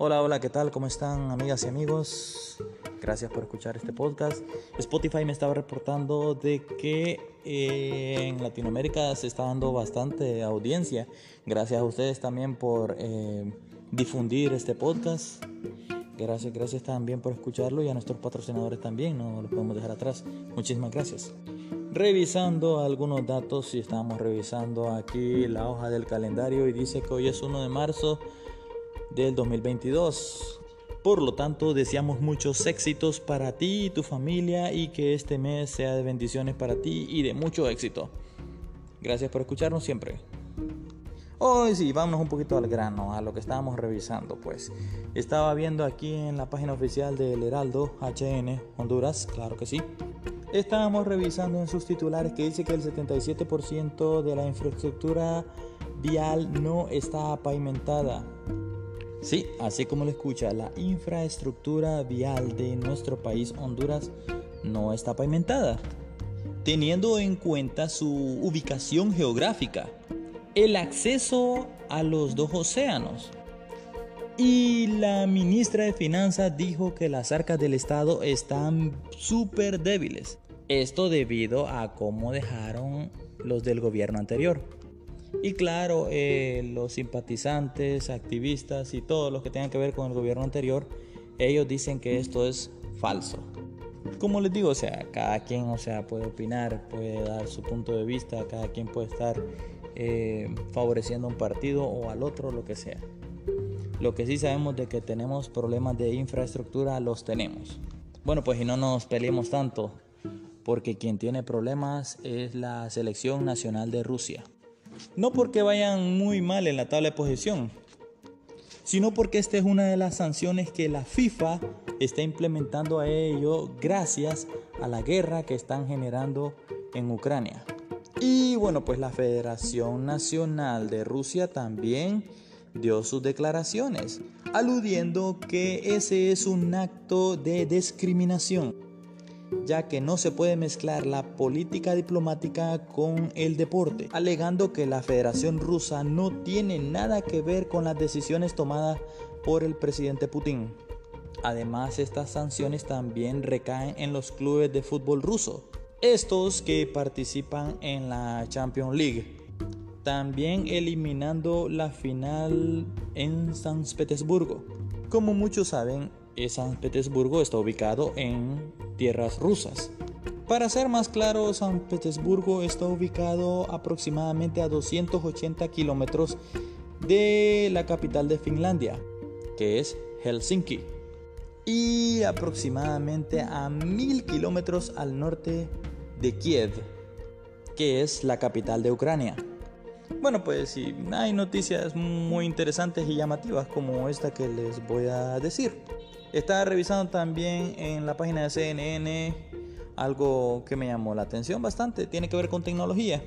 Hola, hola, ¿qué tal? ¿Cómo están amigas y amigos? Gracias por escuchar este podcast. Spotify me estaba reportando de que eh, en Latinoamérica se está dando bastante audiencia. Gracias a ustedes también por eh, difundir este podcast. Gracias, gracias también por escucharlo y a nuestros patrocinadores también, no los podemos dejar atrás. Muchísimas gracias. Revisando algunos datos y estamos revisando aquí la hoja del calendario y dice que hoy es 1 de marzo del 2022. Por lo tanto, deseamos muchos éxitos para ti y tu familia y que este mes sea de bendiciones para ti y de mucho éxito. Gracias por escucharnos siempre. Hoy sí, vámonos un poquito al grano, a lo que estábamos revisando, pues. Estaba viendo aquí en la página oficial del Heraldo HN Honduras, claro que sí. Estábamos revisando en sus titulares que dice que el 77% de la infraestructura vial no está pavimentada. Sí, así como lo escucha, la infraestructura vial de nuestro país Honduras no está pavimentada, teniendo en cuenta su ubicación geográfica, el acceso a los dos océanos. Y la ministra de Finanzas dijo que las arcas del Estado están súper débiles. Esto debido a cómo dejaron los del gobierno anterior. Y claro, eh, los simpatizantes, activistas y todos los que tengan que ver con el gobierno anterior, ellos dicen que esto es falso. Como les digo, o sea, cada quien, o sea, puede opinar, puede dar su punto de vista, cada quien puede estar eh, favoreciendo a un partido o al otro, lo que sea. Lo que sí sabemos de que tenemos problemas de infraestructura, los tenemos. Bueno, pues y no nos peleemos tanto, porque quien tiene problemas es la selección nacional de Rusia. No porque vayan muy mal en la tabla de posición, sino porque esta es una de las sanciones que la FIFA está implementando a ello gracias a la guerra que están generando en Ucrania. Y bueno, pues la Federación Nacional de Rusia también dio sus declaraciones, aludiendo que ese es un acto de discriminación ya que no se puede mezclar la política diplomática con el deporte, alegando que la Federación Rusa no tiene nada que ver con las decisiones tomadas por el presidente Putin. Además, estas sanciones también recaen en los clubes de fútbol ruso, estos que participan en la Champions League. También eliminando la final en San Petersburgo. Como muchos saben, San Petersburgo está ubicado en tierras rusas. Para ser más claro, San Petersburgo está ubicado aproximadamente a 280 kilómetros de la capital de Finlandia, que es Helsinki, y aproximadamente a 1000 kilómetros al norte de Kiev, que es la capital de Ucrania. Bueno, pues si hay noticias muy interesantes y llamativas como esta que les voy a decir. Estaba revisando también en la página de CNN algo que me llamó la atención bastante, tiene que ver con tecnología.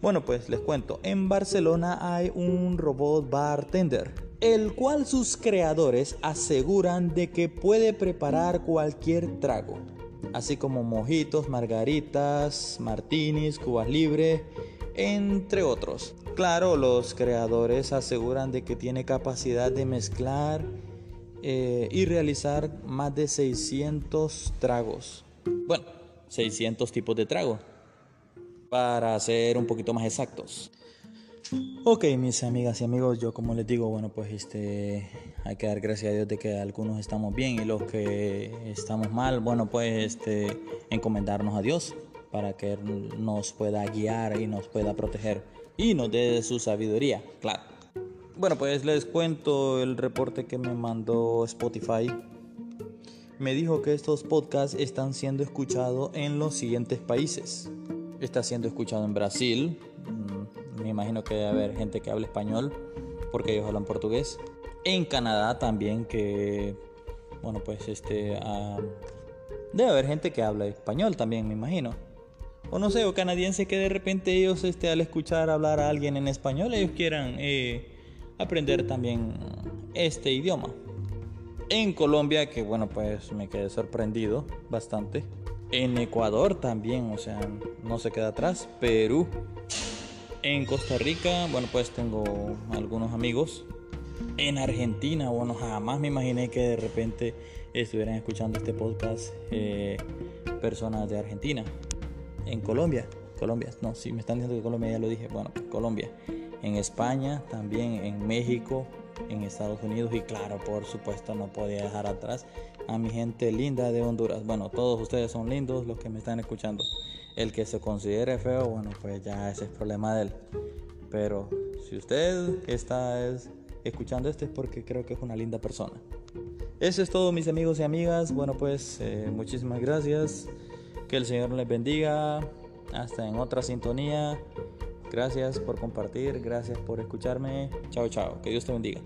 Bueno, pues les cuento, en Barcelona hay un robot bartender, el cual sus creadores aseguran de que puede preparar cualquier trago, así como mojitos, margaritas, martinis, cubas libres, entre otros. Claro, los creadores aseguran de que tiene capacidad de mezclar eh, y realizar más de 600 tragos. Bueno, 600 tipos de trago. para ser un poquito más exactos. Ok, mis amigas y amigos, yo como les digo, bueno, pues este, hay que dar gracias a Dios de que algunos estamos bien y los que estamos mal, bueno, pues este, encomendarnos a Dios para que nos pueda guiar y nos pueda proteger y nos dé su sabiduría, claro. Bueno, pues les cuento el reporte que me mandó Spotify. Me dijo que estos podcasts están siendo escuchados en los siguientes países. Está siendo escuchado en Brasil, me imagino que debe haber gente que habla español porque ellos hablan portugués. En Canadá también que, bueno, pues este, ah, debe haber gente que habla español también, me imagino. O no sé, o canadiense que de repente ellos este, al escuchar hablar a alguien en español, ellos quieran eh, aprender también este idioma. En Colombia, que bueno, pues me quedé sorprendido bastante. En Ecuador también, o sea, no se queda atrás. Perú, en Costa Rica, bueno, pues tengo algunos amigos. En Argentina, bueno, jamás me imaginé que de repente estuvieran escuchando este podcast eh, personas de Argentina. En Colombia, Colombia, no, si me están diciendo que Colombia ya lo dije, bueno, pues Colombia. En España, también en México, en Estados Unidos y claro, por supuesto no podía dejar atrás a mi gente linda de Honduras. Bueno, todos ustedes son lindos los que me están escuchando. El que se considere feo, bueno, pues ya ese es problema de él. Pero si usted está escuchando esto es porque creo que es una linda persona. Eso es todo mis amigos y amigas. Bueno, pues eh, muchísimas gracias. Que el Señor les bendiga. Hasta en otra sintonía. Gracias por compartir, gracias por escucharme. Chao, chao. Que Dios te bendiga.